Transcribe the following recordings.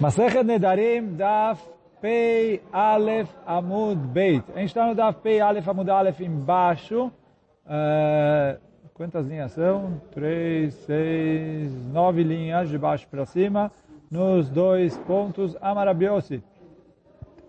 Masechet Nedarim Daf Pei Aleph Amud Beit. A gente está no Daf Pei Aleph Amud Aleph embaixo. Uh, quantas linhas são? Três, seis, nove linhas de baixo para cima. Nos dois pontos Amarabiosi.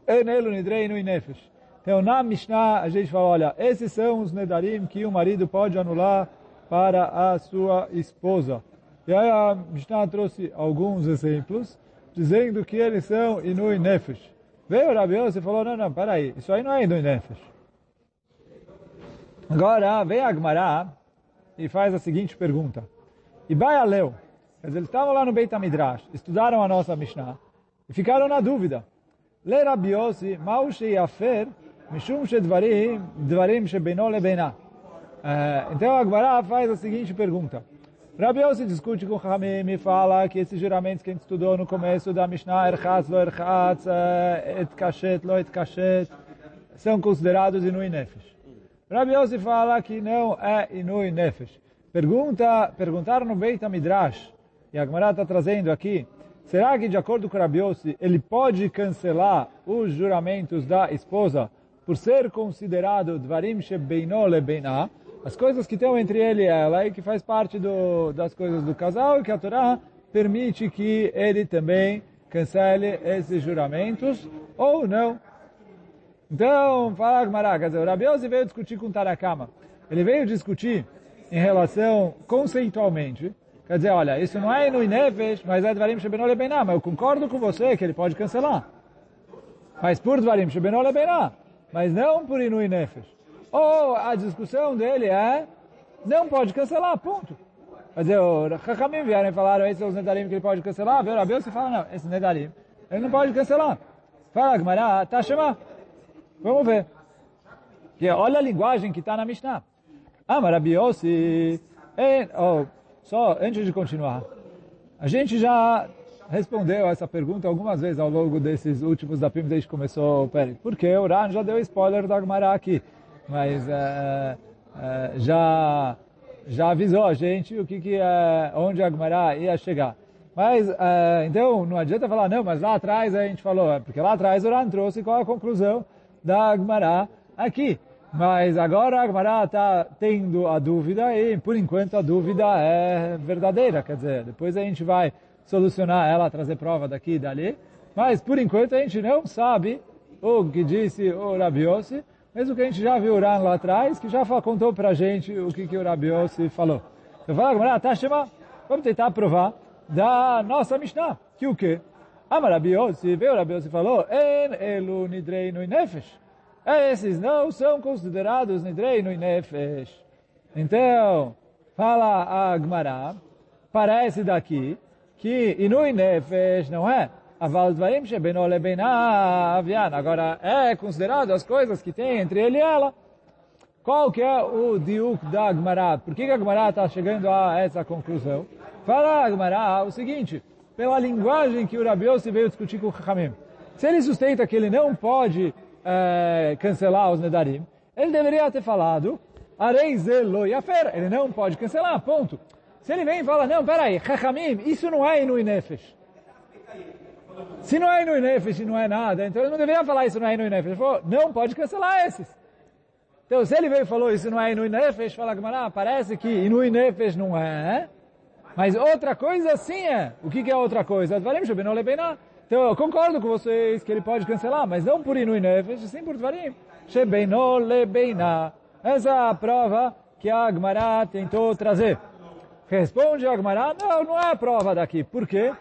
Enelu Nidrei no Inefesh. Então na Mishnah a gente fala, olha, esses são os Nedarim que o marido pode anular para a sua esposa. E aí a Mishnah trouxe alguns exemplos dizendo que eles são Inui Nefesh. Veio o Rabi e falou, não, não, peraí, isso aí não é Inui Nefesh. Agora, vem a Gemara e faz a seguinte pergunta. E Leu, quer dizer, eles estavam lá no Beit HaMidrash, estudaram a nossa Mishnah, e ficaram na dúvida. Le Rabi Yossi, Mau Sheyafer, Mishum Shedvarim, Dvarim Shebeno Lebena. Então a Gemara faz a seguinte pergunta. Rabi Yossi discute com Hamim e fala que esses juramentos que a gente estudou no começo da Mishnah, Erchatz, Lo Erchatz, Et Kashet, Lo Et Kashet, são considerados Inui Nefesh. Rabi Yossi fala que não é Inui Nefesh. Pergunta, perguntaram no Beit HaMidrash, e a Gemara está trazendo aqui, será que de acordo com Rabi Yossi, ele pode cancelar os juramentos da esposa por ser considerado Dvarim Shebeino Lebeinah, as coisas que estão entre ele e ela e que faz parte do, das coisas do casal e que a Torá permite que ele também cancele esses juramentos ou não. Então, fala Gmará, quer dizer, o Rabi veio discutir com Tarakama. Ele veio discutir em relação conceitualmente. Quer dizer, olha, isso não é no Inefesh, mas é Dvarim Shebenol Lebenah, mas eu concordo com você que ele pode cancelar. Mas por Dvarim Shebenol Lebenah, mas não por Inu Inefesh. Ou a discussão dele é, não pode cancelar, ponto. Quer dizer, o vieram e falaram, esses são os Nedarim que ele pode cancelar, veio Rabi e fala, não, esse Nedarim, ele não pode cancelar. Fala, Gmará, tá chamar. Vamos ver. Que olha a linguagem que está na Mishnah. Ah, Yossi, oh, só antes de continuar, a gente já respondeu essa pergunta algumas vezes ao longo desses últimos da desde que começou o Pérez. Porque o Ran já deu spoiler da Gmará aqui mas uh, uh, já já avisou a gente o que que uh, onde a Gemara ia chegar. Mas então não adianta falar não, mas lá atrás a gente falou, porque lá atrás o Ran trouxe qual a conclusão da Gemara aqui. Mas agora a Gemara está tendo a dúvida e por enquanto a dúvida é verdadeira, quer dizer, depois a gente vai solucionar ela, trazer prova daqui e dali. Mas por enquanto a gente não sabe o que disse o Rabiossi, mesmo que a gente já viu o Ran lá atrás, que já contou pra gente o que, que o Rabi Yossi falou. Então fala, tá chama, vamos tentar provar da nossa Mishnah, que o quê? Mas Rabi Yossi, veio o Rabi Yossi falou, En elu nidrei no nefesh. Esses não são considerados nidrei no nefesh. Então, fala a Gmará, parece daqui que inui nefesh não é Agora, é considerado as coisas que tem entre ele e ela. Qual que é o diuk da Gemara? Por que a Gemara está chegando a essa conclusão? Fala a Gemara o seguinte, pela linguagem que o Rabi Yossi veio discutir com o Chachamim. Se ele sustenta que ele não pode é, cancelar os Nedarim, ele deveria ter falado. Ele não pode cancelar, ponto. Se ele vem e fala, não, peraí, Chachamim, isso não é Inui Nefesh. Se não é Inui Nefesh, não é nada, então ele não deveria falar isso não é Inui Nefesh. Ele falou, não, pode cancelar esses. Então, se ele veio e falou isso não é Inui Nefesh, fala que parece que Inui Nefesh não é, mas outra coisa sim é. O que, que é outra coisa? Então, eu concordo com vocês que ele pode cancelar, mas não por Inui Nefesh, sim por Dvarim. Shebeno lebeina. Essa é a prova que a Agmará tentou trazer. Responde a Agmará, não, não é a prova daqui. Por quê?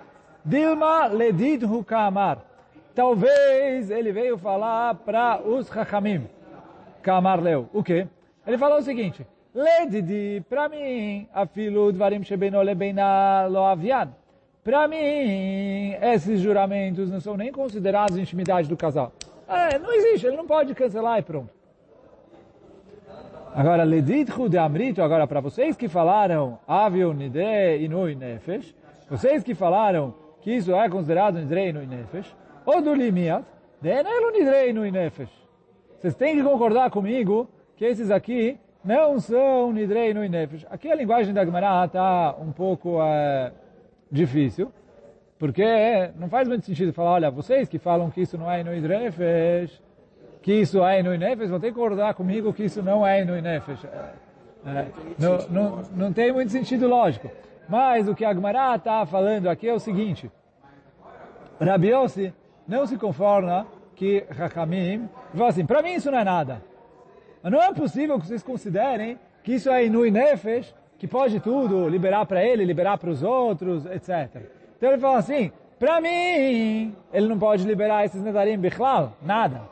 Dilma ledid hukamar. Talvez ele veio falar para os Chachamim. Kamar leu. O quê? Ele falou o seguinte. Ledidi, para mim, afilo dvarim shebeno lebeina lo avian. Para mim, esses juramentos não são nem considerados intimidade do casal. É, não existe, ele não pode cancelar e pronto. Agora, ledidhu de amrito, agora para vocês que falaram avio nide inui nefesh, vocês que falaram que isso é considerado Nidrei no Inefesh, ou do Limiat, Denelo Nidrei no Inefesh. Vocês têm que concordar comigo que esses aqui não são Nidrei no Inefesh. Aqui a linguagem da Gemara está um pouco é, difícil. Porque não faz muito sentido falar, olha, vocês que falam que isso não é Inui Nefesh, que isso é Inui Nefesh, vão ter que concordar comigo que isso não é Inui Nefesh. É, não, não, não tem muito sentido lógico. Mas o que Agmará está falando aqui é o seguinte. Rabi Yossi não se conforma que Hakamim fala assim, para mim isso não é nada. Mas não é possível que vocês considerem que isso é Inui Nefesh, que pode tudo, liberar para ele, liberar para os outros, etc. Então ele fala assim, para mim, ele não pode liberar esses Nedarim Bichlal, nada.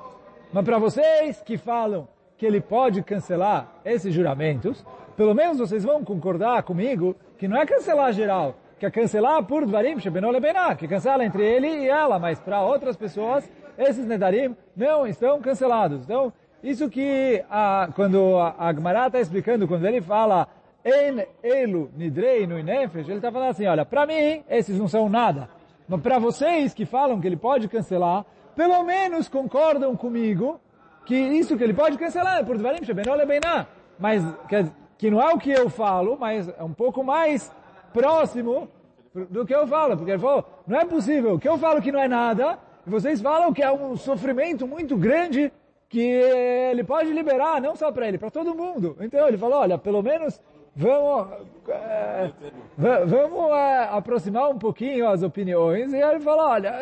Mas para vocês que falam que ele pode cancelar esses juramentos, pelo menos vocês vão concordar comigo que não é cancelar geral, que é cancelar por Dvarim Shebenol Lebenah, que cancela entre ele e ela, mas para outras pessoas, esses Nedarim não estão cancelados. Então, isso que a, quando a, Gemara está explicando, quando ele fala En elu nidrei no inefesh, ele está falando assim, olha, para mim, esses não são nada. Mas para vocês que falam que ele pode cancelar, pelo menos concordam comigo que isso que ele pode cancelar é por Dvarim Shebenol Lebenah. Mas, que, que não é o que eu falo, mas é um pouco mais próximo do que eu falo. Porque ele falou, não é possível que eu falo que não é nada, e vocês falam que é um sofrimento muito grande que ele pode liberar, não só para ele, para todo mundo. Então ele falou, olha, pelo menos vamos, é, vamos é, aproximar um pouquinho as opiniões. E ele falou, olha,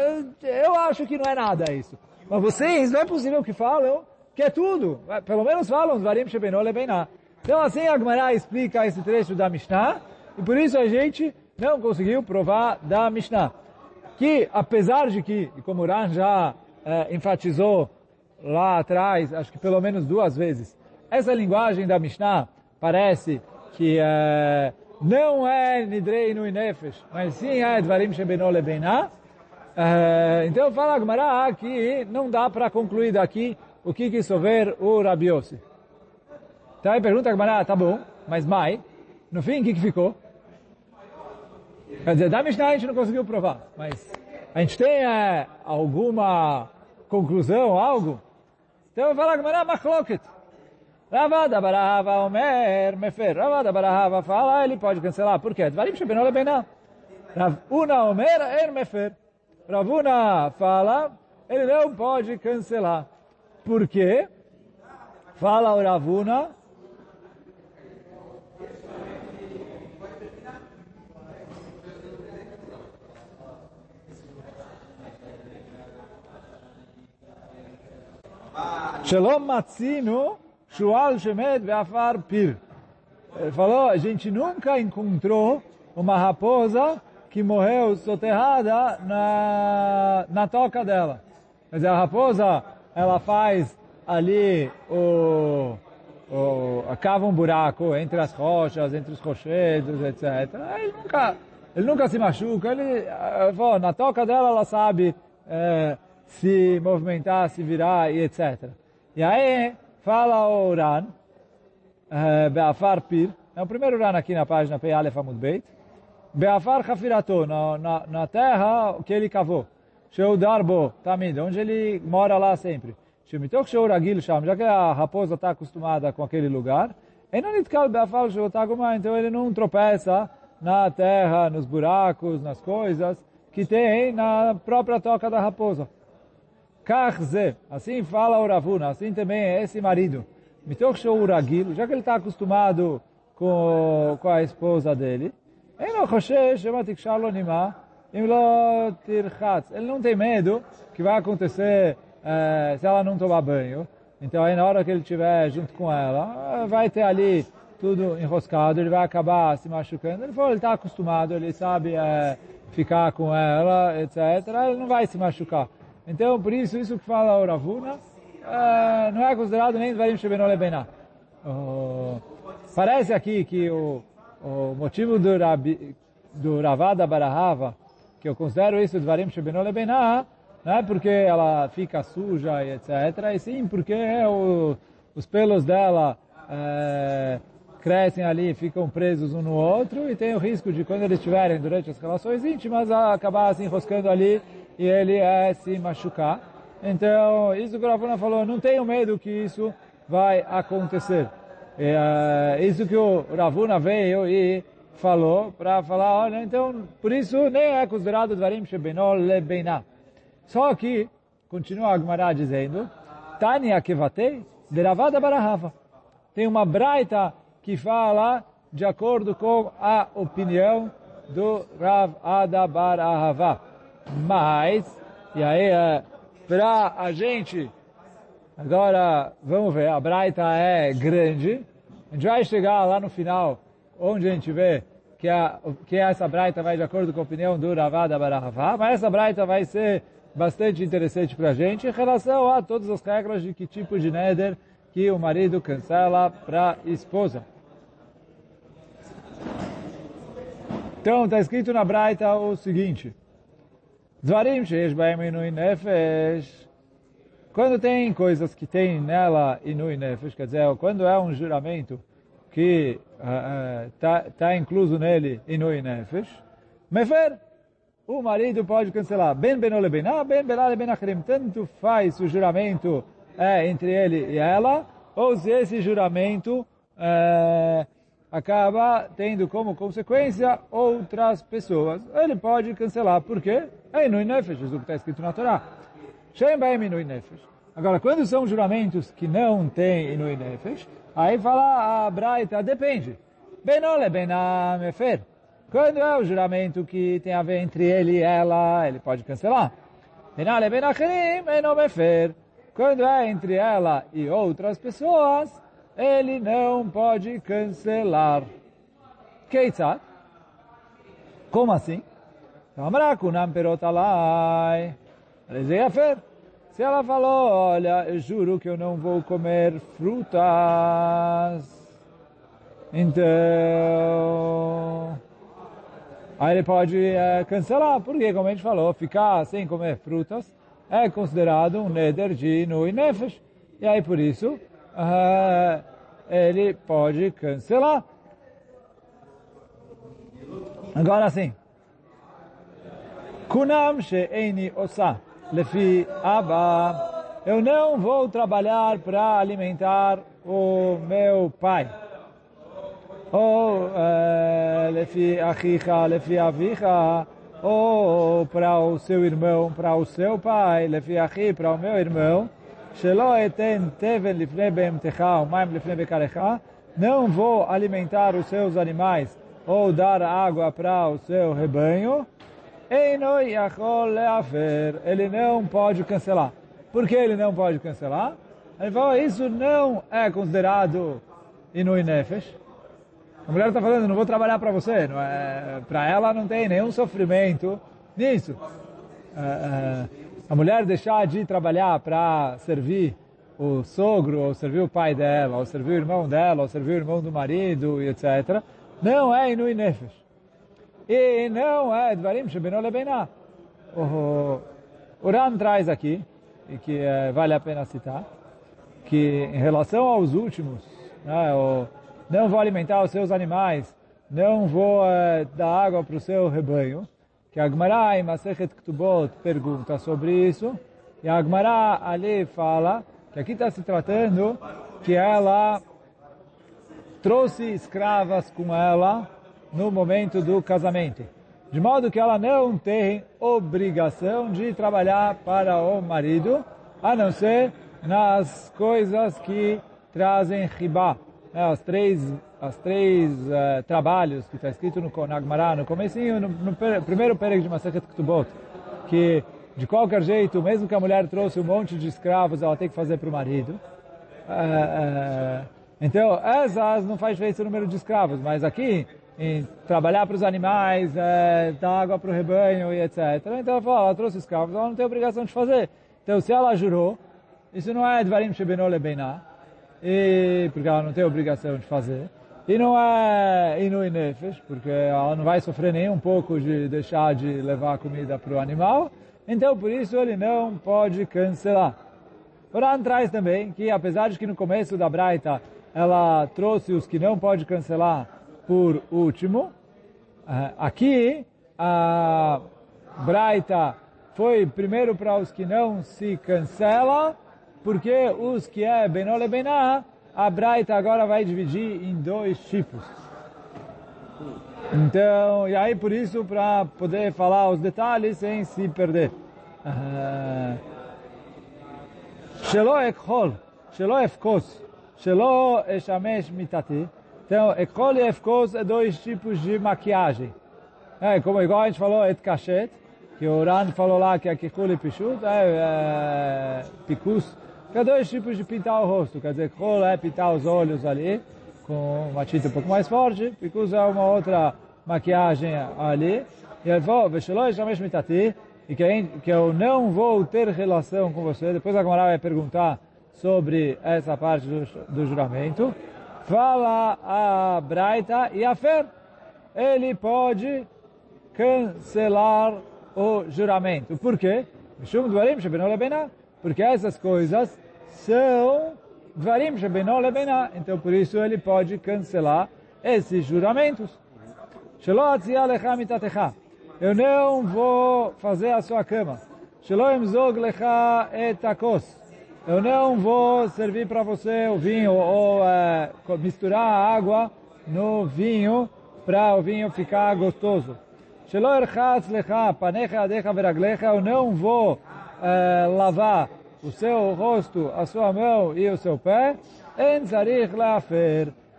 eu acho que não é nada isso. Mas vocês, não é possível que falam que é tudo. Pelo menos falam, Varim Shebenol Lebenah. Então assim a Gemara explica esse trecho da Mishnah, e por isso a gente não conseguiu provar da Mishnah. Que, apesar de que, como o Ran já é, enfatizou lá atrás, acho que pelo menos duas vezes, essa linguagem da Mishnah parece que é, não é Nidrei no Inefesh, mas sim é Dvarim Shebenol Lebenah. É, então fala Gemara que não dá para concluir daqui o que quis ver o Rabi Yossi. Então aí pergunta a Gemara, tá bom, mas Mai, no fim o que, que ficou? Quer dizer, da Mishnah a gente não conseguiu provar, mas a gente tem é, alguma conclusão, algo? Então eu falo a Gemara, machloket. Ravada Barahava Omer Mefer. Ravada Barahava fala, ele pode cancelar. Por quê? Dvarim Shebenol Benah. Ravuna Omer Er Mefer. Ravuna fala, ele não pode cancelar. Por quê? Fala o Ravuna, Shalom Matzino, Shual Shemed Be'afar Pir. Ele falou, a gente nunca encontrou uma raposa que morreu soterrada na, na toca dela. Quer dizer, a raposa, ela faz ali o, o cava um buraco entre as rochas, entre os rochedos, etc. Ele nunca, ele nunca se machuca. Ele, falou, na toca dela ela sabe é, se movimentar, se virar e etc. E aí, fala o Uran, uh, Be'afar Pir, é o primeiro Uran aqui na página Pei Aleph Beit, Be'afar Hafirato, na, na, na terra que ele cavou, Sheu Darbo Tamid, onde ele mora lá sempre. Shemitok Sheu Ragil Sham, já que a raposa está acostumada com aquele lugar, então ele não tropeça na terra, nos buracos, nas coisas que tem na própria toca da raposa. Kachze, assim fala o Ravuna, assim também é esse marido. Mitoch já que ele está acostumado com, com a esposa dele, ele não tem medo que vai acontecer eh, se ela não tomar banho. Então aí na hora que ele estiver junto com ela, vai ter ali tudo enroscado, ele vai acabar se machucando. Ele falou, ele está acostumado, ele sabe eh, ficar com ela, etc. Ele não vai se machucar. Então, por isso, isso que fala o Ravuna, uh, não é considerado nem Dvarim Shebenol Lebenah. Uh, parece aqui que o, o motivo do, Rabi, do Ravada Barahava, que eu considero isso Dvarim Shebenol Lebenah, não é porque ela fica suja e etc, e sim porque o, os pelos dela é, crescem ali, ficam presos um no outro, e tem o risco de quando eles estiverem durante as relações íntimas, acabar se enroscando ali e ele é se machucar. Então, isso que o Rafuna falou, não tenho medo que isso vai acontecer. E, uh, isso que o Ravuna veio e falou para falar, olha, então, por isso nem é considerado Dvarim Shebenol Lebeiná. Só que, continua a Gemara dizendo, Tani Kevatei, Deravada Barahava. Tem uma braita que fala de acordo com a opinião do Rav Adabar Ahava. Mas, e aí, é, para a gente, agora, vamos ver, a braita é grande, a gente vai chegar lá no final, onde a gente vê que, a, que essa braita vai de acordo com a opinião do Rav Adabar Ahava, mas essa braita vai ser bastante interessante para a gente em relação a todas as regras de que tipo de neder que o marido cancela para a esposa. Então, está escrito na Braita o seguinte. Zvarim sheish baem inui nefesh. Quando tem coisas que tem nela inui nefesh, quer dizer, quando é um juramento que está uh, uh, tá incluso nele inui nefesh, mefer, o marido pode cancelar. Ben benole benah, ben belale benachrim. Tanto faz o juramento é entre ele e ela, ou se esse juramento é, acaba tendo como consequência outras pessoas. Ele pode cancelar. Por quê? É inui nefesh, isso que está escrito na Torá. Shem inui nefesh. Agora, quando são juramentos que não têm inui nefesh, aí fala a Braita, depende. Benole benam mefer. Quando é o juramento que tem a ver entre ele e ela, ele pode cancelar. Benale benacherim eno mefer. Quando é entre ela e outras pessoas, ele não pode cancelar. Keitzat? Como assim? Se ela falou, olha, eu juro que eu não vou comer frutas. Então... Aí ele pode é, cancelar, porque como a gente falou, ficar sem comer frutas é considerado um neder de Nui Nefesh. E aí por isso, ele pode cancelar. Agora sim. Kunam she'eni osa lefi abba. Eu não vou trabalhar para alimentar o meu pai. Ou lefi achicha, lefi avicha ou para o seu irmão, para o seu pai, lefiachi, para o meu irmão, shelo eten teven lifnei beemtecha, umaim lifnei bekarecha, não vou alimentar os seus animais ou dar água para o seu rebanho, ele não pode cancelar. Por que ele não pode cancelar? Ele falou, isso não é considerado inui nefesh, a mulher está falando, não vou trabalhar para você. É, para ela não tem nenhum sofrimento nisso. É, é, a mulher deixar de trabalhar para servir o sogro, ou servir o pai dela, ou servir o irmão dela, ou servir o irmão do marido, etc. Não é inui nefesh. E não é dvarim shebeno lebená. O, o Ram traz aqui, e que é, vale a pena citar, que em relação aos últimos, né, o, não vou alimentar os seus animais, não vou uh, dar água para o seu rebanho, que a Agmará em Masechet Ktubot pergunta sobre isso, e a Agmará ali fala que aqui está se tratando que ela trouxe escravas com ela no momento do casamento, de modo que ela não tem obrigação de trabalhar para o marido, a não ser nas coisas que trazem ribá, né, os três, os três uh, trabalhos que está escrito no Nagmará, no comecinho, no, no primeiro período de Masachet Ktubot, que de qualquer jeito, mesmo que a mulher trouxe um monte de escravos, ela tem que fazer para o marido. Uh, uh, então, essas não faz diferença o número de escravos, mas aqui, em trabalhar para os animais, dar água para o rebanho e etc. Então ela falou, ela trouxe escravos, ela não tem obrigação de fazer. Então, se ela jurou, isso não é Dvarim Shebenol Lebeiná, e, porque ela não tem obrigação de fazer. E não é Nefesh, porque ela não vai sofrer nem um pouco de deixar de levar comida para o animal. Então, por isso, ele não pode cancelar. Oran traz também que, apesar de que no começo da Braita ela trouxe os que não pode cancelar por último, eh, aqui a Braita foi primeiro para os que não se cancela porque os que é Benole Bená, a Braita agora vai dividir em dois tipos. Então, e aí por isso, para poder falar os detalhes sem se perder. Shelo ekhol, shelo efkos, shelo eshamesh mitati. Então, ekhol e efkos é dois tipos de maquiagem. É, como igual a gente falou, et cachet, que o Rand falou lá que é kikul e pichut, é, é, picus, é dois tipos de pintar o rosto. Quer dizer, kol é pintar os olhos ali, com uma tinta um pouco mais forte, picus é uma outra maquiagem ali. E ele falou, e que, que eu não vou ter relação com você. Depois a Gamara vai perguntar sobre essa parte do, do juramento. Fala a Braita e a Fer. Ele pode cancelar o juramento. Por quê? Porque essas coisas são Dvarim Shebenol Lebena. Então por isso ele pode cancelar esses juramentos. Eu não vou fazer a sua cama. Eu não vou servir para você o vinho ou é, misturar a água no vinho para o vinho ficar gostoso. Eu não vou é, lavar o seu rosto, a sua mão e o seu pé.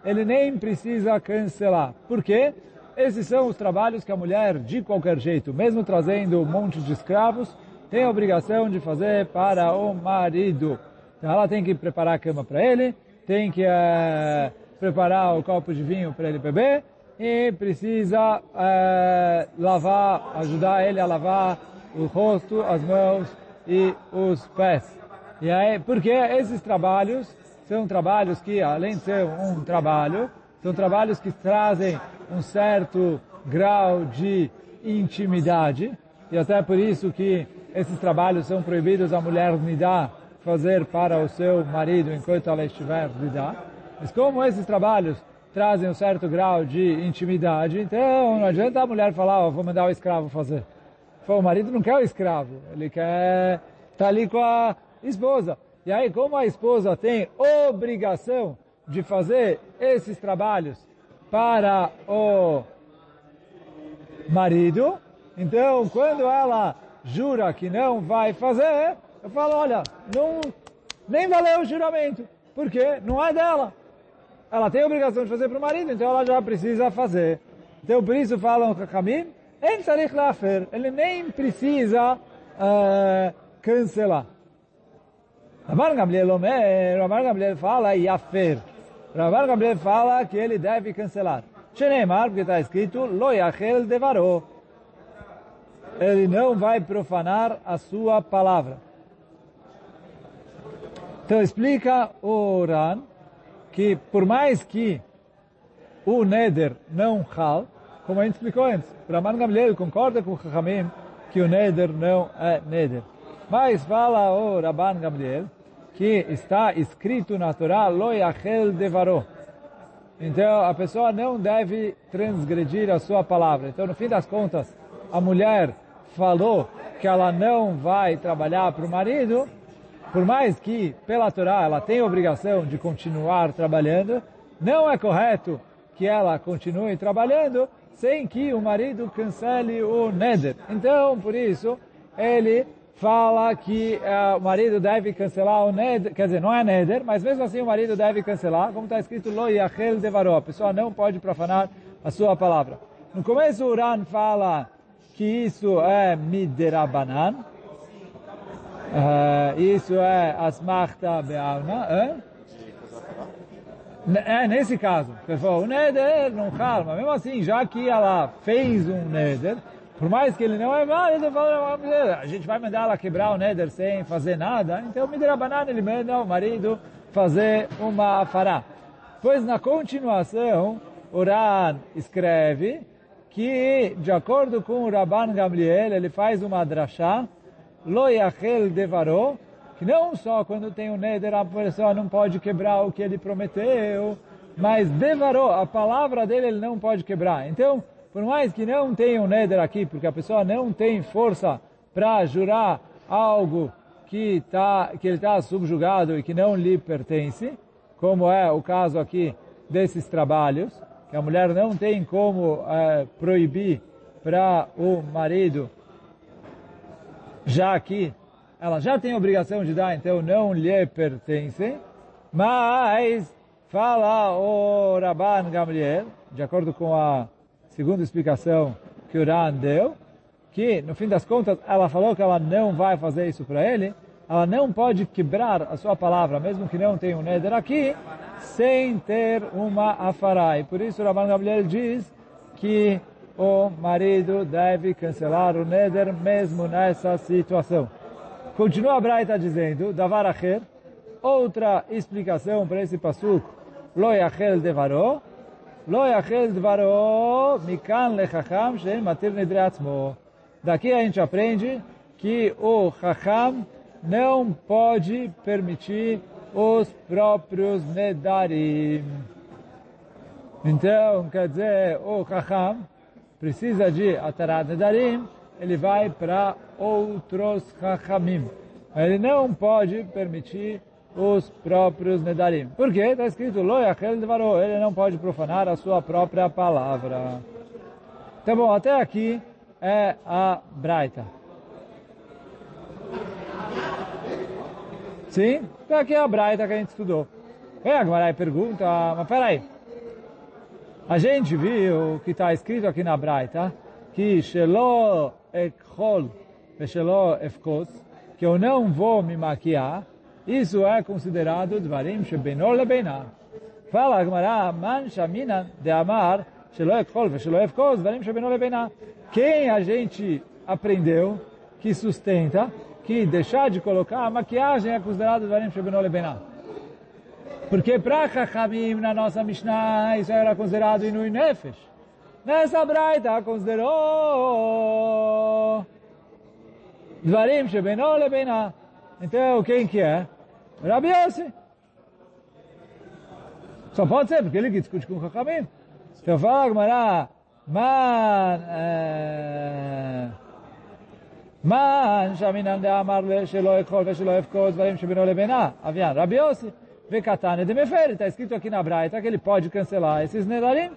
Ele nem precisa cancelar. Por quê? Esses são os trabalhos que a mulher, de qualquer jeito, mesmo trazendo um monte de escravos, tem a obrigação de fazer para o marido. Então ela tem que preparar a cama para ele, tem que é, preparar o copo de vinho para ele beber e precisa é, lavar, ajudar ele a lavar o rosto, as mãos e os pés. E aí, porque esses trabalhos são trabalhos que, além de ser um trabalho, são trabalhos que trazem um certo grau de intimidade, e até por isso que esses trabalhos são proibidos a mulher nidá fazer para o seu marido enquanto ela estiver nidá. Mas como esses trabalhos trazem um certo grau de intimidade, então não adianta a mulher falar, oh, vou mandar o escravo fazer. O marido não quer o escravo, ele quer estar tá ali com a esposa. E aí, como a esposa tem obrigação de fazer esses trabalhos para o marido. Então, quando ela jura que não vai fazer, eu falo, olha, não, nem valeu o juramento, porque não é dela. Ela tem obrigação de fazer para o marido, então ela já precisa fazer. Então, por isso falam Kakamim, ele nem precisa uh, cancelar. Rabar Gamliel Rabar Gamliel fala, Yafer. Rabar Gabriel fala que ele deve cancelar. Shenemar, porque está escrito, Lo yachel devaró. Ele não vai profanar a sua palavra. Então explica o Ran que por mais que o Neder não hal, como a gente explicou antes, Raman Gamliel concorda com o Chachamim que o Neder não é Neder. Mas fala o Rabban Gamliel que está escrito na Torá, lo yachel devaró. Então, a pessoa não deve transgredir a sua palavra. Então, no fim das contas, a mulher falou que ela não vai trabalhar para o marido, por mais que, pela Torá, ela tem a obrigação de continuar trabalhando, não é correto que ela continue trabalhando sem que o marido cancele o neder. Então, por isso, ele fala que uh, o marido deve cancelar o neder, quer dizer, não é neder, mas mesmo assim o marido deve cancelar, como está escrito, lo yachel devaró, a pessoa não pode profanar a sua palavra. No começo o Ran fala que isso é miderabanan, uh, isso é asmachta be'alma, é? É, nesse caso, o neder não calma, mesmo assim, já que ela fez um neder, por mais que ele não é válido, a gente vai mandar ela quebrar o neder sem fazer nada, então banana ele manda o marido fazer uma fará. Pois na continuação, o Ran escreve que, de acordo com o Rabban Gamliel, ele faz uma drachá, lo yachel devaró, que não só quando tem o neder a pessoa não pode quebrar o que ele prometeu, mas devaró, a palavra dele ele não pode quebrar. Então, por mais que não tenha um neder aqui, porque a pessoa não tem força para jurar algo que, tá, que ele está subjugado e que não lhe pertence, como é o caso aqui desses trabalhos, que a mulher não tem como é, proibir para o marido, já que ela já tem obrigação de dar, então não lhe pertence, mas fala o Rabban Gamliel, de acordo com a segunda explicação que o Ran deu, que no fim das contas ela falou que ela não vai fazer isso para ele, ela não pode quebrar a sua palavra, mesmo que não tenha um neder aqui, sem ter uma afará. E por isso o Rabban Gabriel diz que o marido deve cancelar o neder mesmo nessa situação. Continua a Braita dizendo, Davar Acher, outra explicação para esse pasuk, Lo yachel devaro, Lo yachel devaro, mikan lechacham, shen matir nedre atzmo. Daqui a gente aprende que o chacham não pode permitir os próprios nedarim. Então, quer dizer, o chacham precisa de atarat nedarim, ele vai para outros chachamim. Ele não pode permitir os próprios nedarim. Por quê? Está escrito, lo yachel devaro, ele não pode profanar a sua própria palavra. Então, bom, até aqui é a Braita. Sim? Então aqui é a Braita que a gente estudou. Vem agora e pergunta, mas peraí. A gente viu que está escrito aqui na Braita que Shelo Ekhol Shelo Efkos, que eu não vou me maquiar, isso é considerado Dvarim Shebenor Lebeinar. Fala Agmará, Man Shamina de Amar Shelo Ekhol Shelo Efkos, Dvarim Shebenor Lebeinar. Quem a gente aprendeu que sustenta que deixar de colocar a maquiagem é considerado Dvarim Shebenor Lebeinar. Porque para Chachamim, na nossa Mishnah, isso era considerado Inui Nefesh. Nessa Braita considerou Dvarim Shebenor Lebeinar. Então, quem que é? Rabi Yossi. Só pode ser, porque ele que discute com Chachamim. Então fala, Gmará, man, man, shaminan de amar shelo ekhol veshelo efkos dvarim shebino lebena, avian, Rabi Yossi, vekatane de mefer, está escrito aqui na Braita que ele pode cancelar esses nedarim,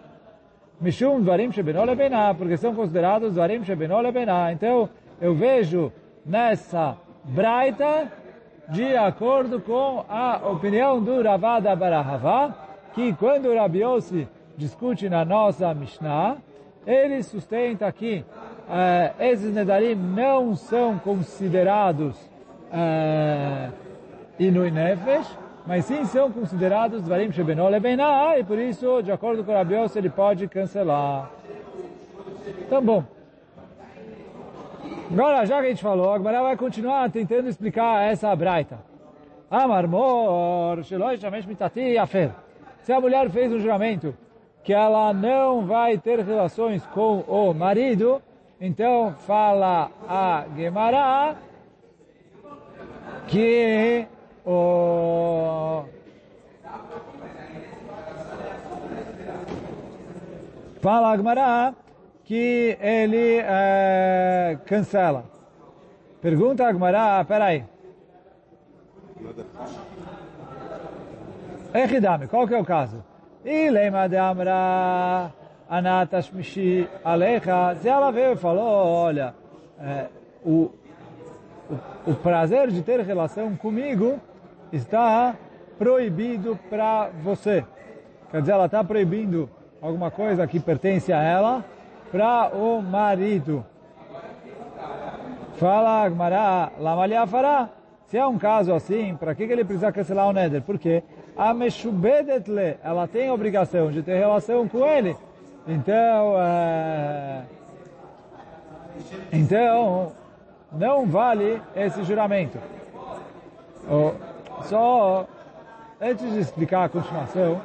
mishum dvarim shebino lebena, porque são considerados dvarim shebino lebena. Então, eu vejo nessa Braita, de acordo com a opinião do Ravada Barahava, que quando o Rabi Yossi discute na nossa Mishnah, ele sustenta que uh, esses nedarim não são considerados uh, Inui Nefesh, mas sim são considerados Dvarim Shebenol e por isso, de acordo com o Rabi Yossi, ele pode cancelar. Então, bom. Agora, já que a gente falou, agora vai continuar tentando explicar essa braita. Amarmor. Se a mulher fez um juramento que ela não vai ter relações com o marido, então fala a Gemara que o fala a Gemara que ele é, cancela. Pergunta a Gemara, peraí. Echidame, qual que é o caso? E lema de Amra Anatashmishi Alecha, se ela veio e falou, olha, é, o, o, o prazer de ter relação comigo está proibido para você. Quer dizer, ela está proibindo alguma coisa que pertence a ela para o marido. Fala Agmará, Lamalia fará. Se é um caso assim, para que, que ele precisa cancelar o Neder? Porque a Meshubedetle, ela tem obrigação de ter relação com ele. Então, é... então não vale esse juramento. Só antes de explicar a continuação,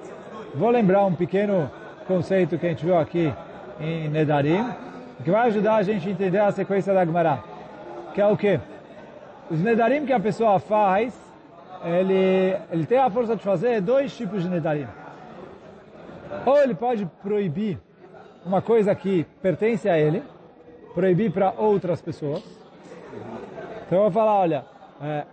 vou lembrar um pequeno conceito que a gente viu aqui em Nedarim, que vai ajudar a gente a entender a sequência da Gemara. Que é o quê? Os Nedarim que a pessoa faz, ele, ele tem a força de fazer dois tipos de Nedarim. Ou ele pode proibir uma coisa que pertence a ele, proibir para outras pessoas. Então eu vou falar, olha, é,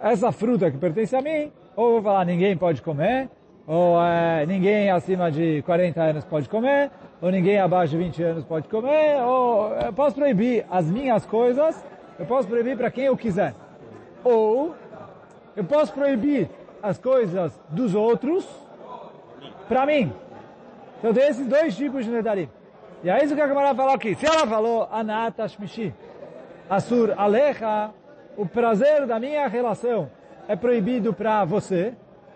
essa fruta que pertence a mim, ou vou falar, ninguém pode comer, ou é, ninguém acima de 40 anos pode comer, ou ninguém abaixo de 20 anos pode comer, ou eu posso proibir as minhas coisas, eu posso proibir para quem eu quiser. Ou eu posso proibir as coisas dos outros para mim. Então tem esses dois tipos de nedarim. E é isso que a Gemara falou aqui. Se ela falou anata shmishi, asur alecha, o prazer da minha relação é proibido para você,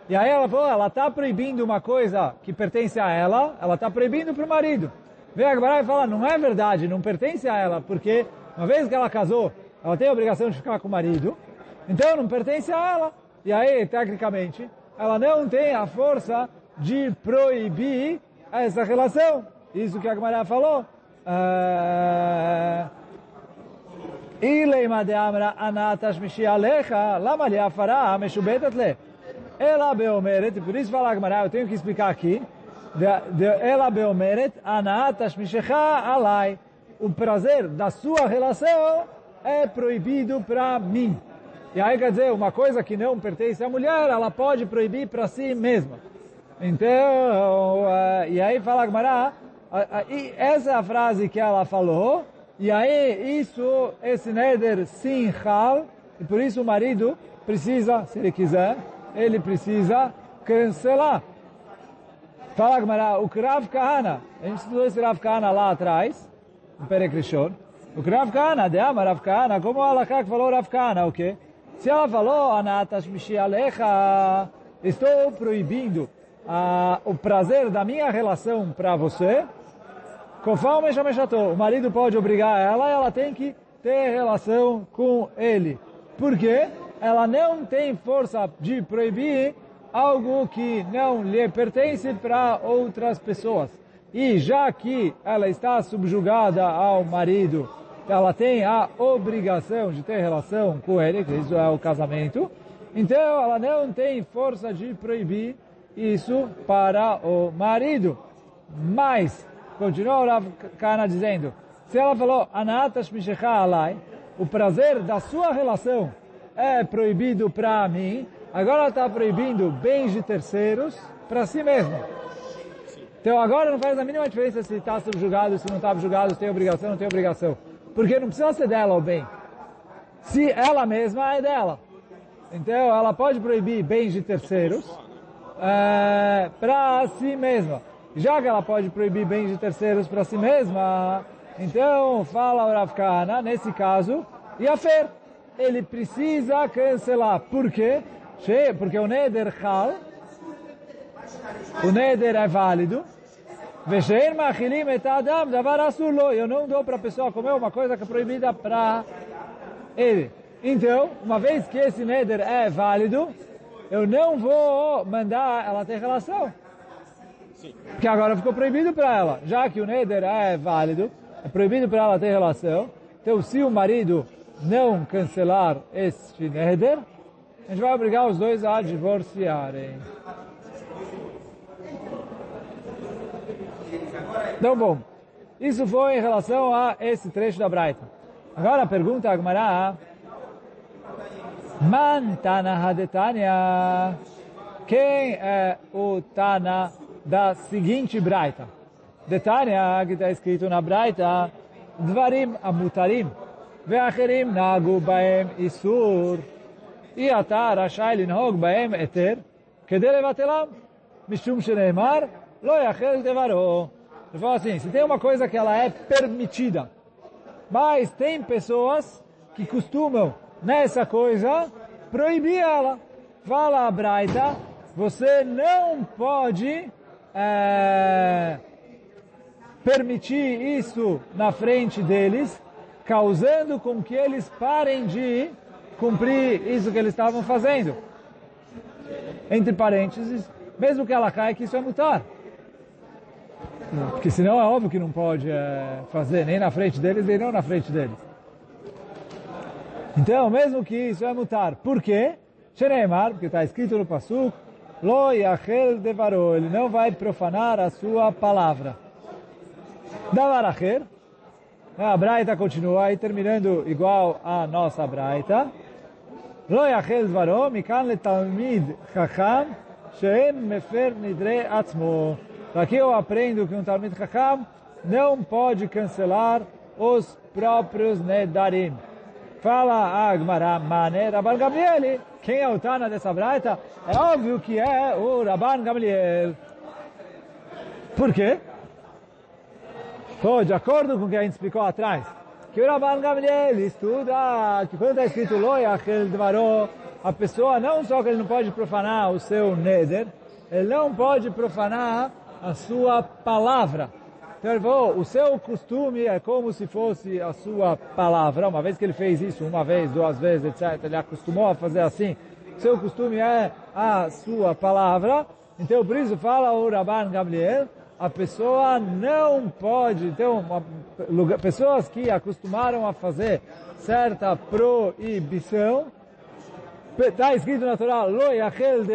e aí ela falou, ela está proibindo uma coisa que pertence a ela, ela está proibindo para o marido. Vem a Gemara e fala, não é verdade, não pertence a ela, porque uma vez que ela casou, ela tem a obrigação de ficar com o marido, então não pertence a ela. E aí, tecnicamente, ela não tem a força de proibir essa relação. Isso que a Gemara falou. Ileima de amra anatash mishi alecha, lama li afara meshubetat le. Ela beomeret, por isso fala a Gemara, eu tenho que explicar aqui. Ela beomeret anatash mishecha alai. O prazer da sua relação é proibido para mim. E aí quer dizer, uma coisa que não pertence à mulher, ela pode proibir para si mesma. Então, uh, e aí fala a Gemara, e essa é a frase que ela falou, e aí isso, esse neder hal, e por isso o marido precisa, se ele quiser, ele precisa cancelar. Fala Gemara, o Krav Kahana, a gente estudou esse Rav Kahana lá atrás, no Perekrishon, o Rav Kahana, de ama Rav Kahana, como a que falou Kahana, o quê? Se ela falou, Anatash Mishi Alecha, estou proibindo ah, o prazer da minha relação para você, conforme o marido pode obrigar ela, ela tem que ter relação com ele. Por quê? Ela não tem força de proibir algo que não lhe pertence para outras pessoas. E já que ela está subjugada ao marido, ela tem a obrigação de ter relação com ele, que isso é o casamento, então ela não tem força de proibir isso para o marido. Mas, continua o Rav Kana dizendo, se ela falou, Anatash Mishecha Alai, o prazer da sua relação é proibido para mim, agora ela está proibindo bens de terceiros para si mesma. Então agora não faz a mínima diferença se está subjugado, se não está subjugado, se tem obrigação, não tem obrigação. Porque não precisa ser dela o bem. Se ela mesma é dela. Então ela pode proibir bens de terceiros, é, para si mesma. Já que ela pode proibir bens de terceiros para si mesma, então fala o Rav Kahana, nesse caso, e a Fer, ele precisa cancelar. Por quê? Porque o Neder Chal, o Neder é válido, eu não dou para a pessoa comer uma coisa que é proibida para ele. Então, uma vez que esse Neder é válido, eu não vou mandar ela ter relação. Porque agora ficou proibido para ela. Já que o neder é válido, é proibido para ela ter relação. Então, se o marido não cancelar este neder, a gente vai obrigar os dois a divorciarem. Então, bom, isso foi em relação a esse trecho da Braita. Agora a pergunta a Agmará Man Tana Hadetania. Quem é o Tana da seguinte Braita? Detania, que está escrito na Braita, Dvarim Amutarim, Veacherim Nagu Baem Isur, e אתה רשאי לנהוג בהם היתר כדי לבטלם, משום שנאמר, לא יחל דברו. Ele fala assim, se tem uma coisa que ela é permitida, mas tem pessoas que costumam nessa coisa, proibir ela. Fala a Braita, você não pode é, permitir isso na frente deles, causando com que eles parem de cumprir isso que eles estavam fazendo. Entre parênteses, mesmo que ela caia, que isso é mutar. Porque senão é óbvio que não pode é, fazer nem na frente deles, nem não na frente deles. Então, mesmo que isso é mutar, por quê? Sheneemar, porque está escrito no Pasuk, Lo yachel devaro, ele não vai profanar a sua palavra. Davaracher, a Braita continua aí, terminando igual a nossa Braita. Lo yachel devaro, mikan letalmid chacham, She'em mefer nidre atzmo. Daqui eu aprendo que um Talmid Chacham não pode cancelar os próprios Nedarim. Fala a Gmará, Mane Rabban Gamliel. Quem é o Tana dessa braita? É óbvio que é o Rabban Gamliel. Por quê? Pô, de acordo com o que a gente explicou atrás, que o Rabban Gamliel estuda que quando está escrito Loyachel Dvaró, a pessoa não só que ele não pode profanar o seu neder, ele não pode profanar a sua palavra. Então ele falou, o seu costume é como se fosse a sua palavra. Uma vez que ele fez isso, uma vez, duas vezes, etc., ele acostumou a fazer assim. O seu costume é a sua palavra. Então por isso fala o Rabban Gamliel, a pessoa não pode, então, uma, lugar, pessoas que acostumaram a fazer certa proibição, está escrito na Torá, lo yachel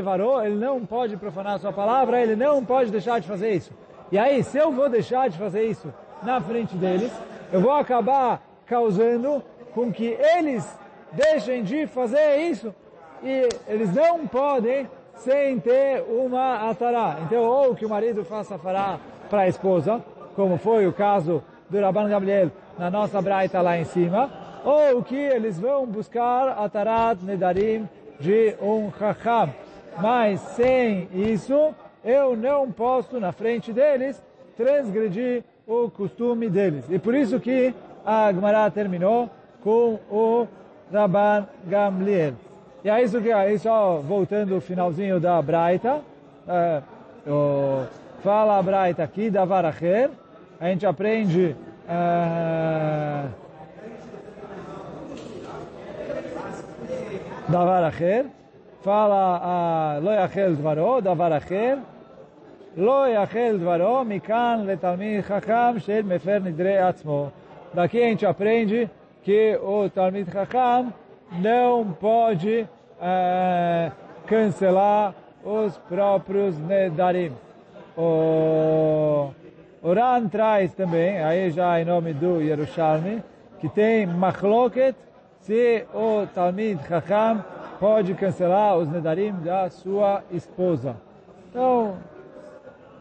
ele não pode profanar sua palavra, ele não pode deixar de fazer isso. E aí, se eu vou deixar de fazer isso na frente deles, eu vou acabar causando com que eles deixem de fazer isso e eles não podem sem ter uma atará. Então, ou que o marido faça fará para a esposa, como foi o caso do Rabban Gabriel na nossa braita lá em cima, ou que eles vão buscar atarat nedarim de um chacham. Mas sem isso, eu não posso, na frente deles, transgredir o costume deles. E por isso que a Gemara terminou com o Rabban Gamliel. E é isso que aí só voltando ao finalzinho da Braita, é, o, fala a Braita aqui da Varacher, a gente aprende é, da Varacher, fala a Lo Yachel Dvaro, da Varacher, Lo Yachel Dvaro, Mikan Letalmid Chacham Shel Mefer Nidre Atzmo. Daqui a gente aprende que o Talmid Chacham não pode cancelar os próprios Nedarim. O Oran traz também, aí já em nome do Yerushalmi, que tem Machloket se o Talmid Chacham pode cancelar os Nedarim da sua esposa. Então,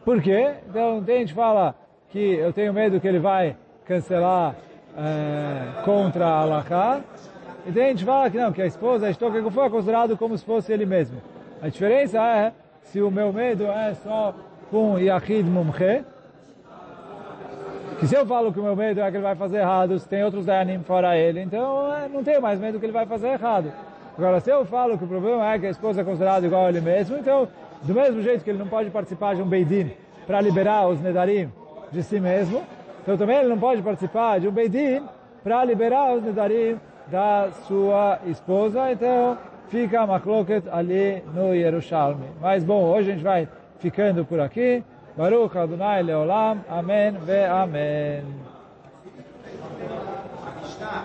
por quê? Então, tem gente que fala que eu tenho medo que ele vai cancelar é, contra a Alaha, e tem gente que fala que não, que a esposa, a Shtoka foi considerado como se fosse ele mesmo. A diferença é se o meu medo é só com Yahid Mumche, que se eu falo que o meu medo é que ele vai fazer errado, se tem outros Dayanim fora ele, então é, não tenho mais medo que ele vai fazer errado. Agora, se eu falo que o problema é que a esposa é considerada igual a ele mesmo, então, do mesmo jeito que ele não pode participar de um Beidin para liberar os Nedarim de si mesmo, então também ele não pode participar de um Beidin para liberar os Nedarim da sua esposa, então fica a Makloket ali no Yerushalmi. Mas bom, hoje a gente vai ficando por aqui. Baruch Adonai Leolam. Amém ve Amém.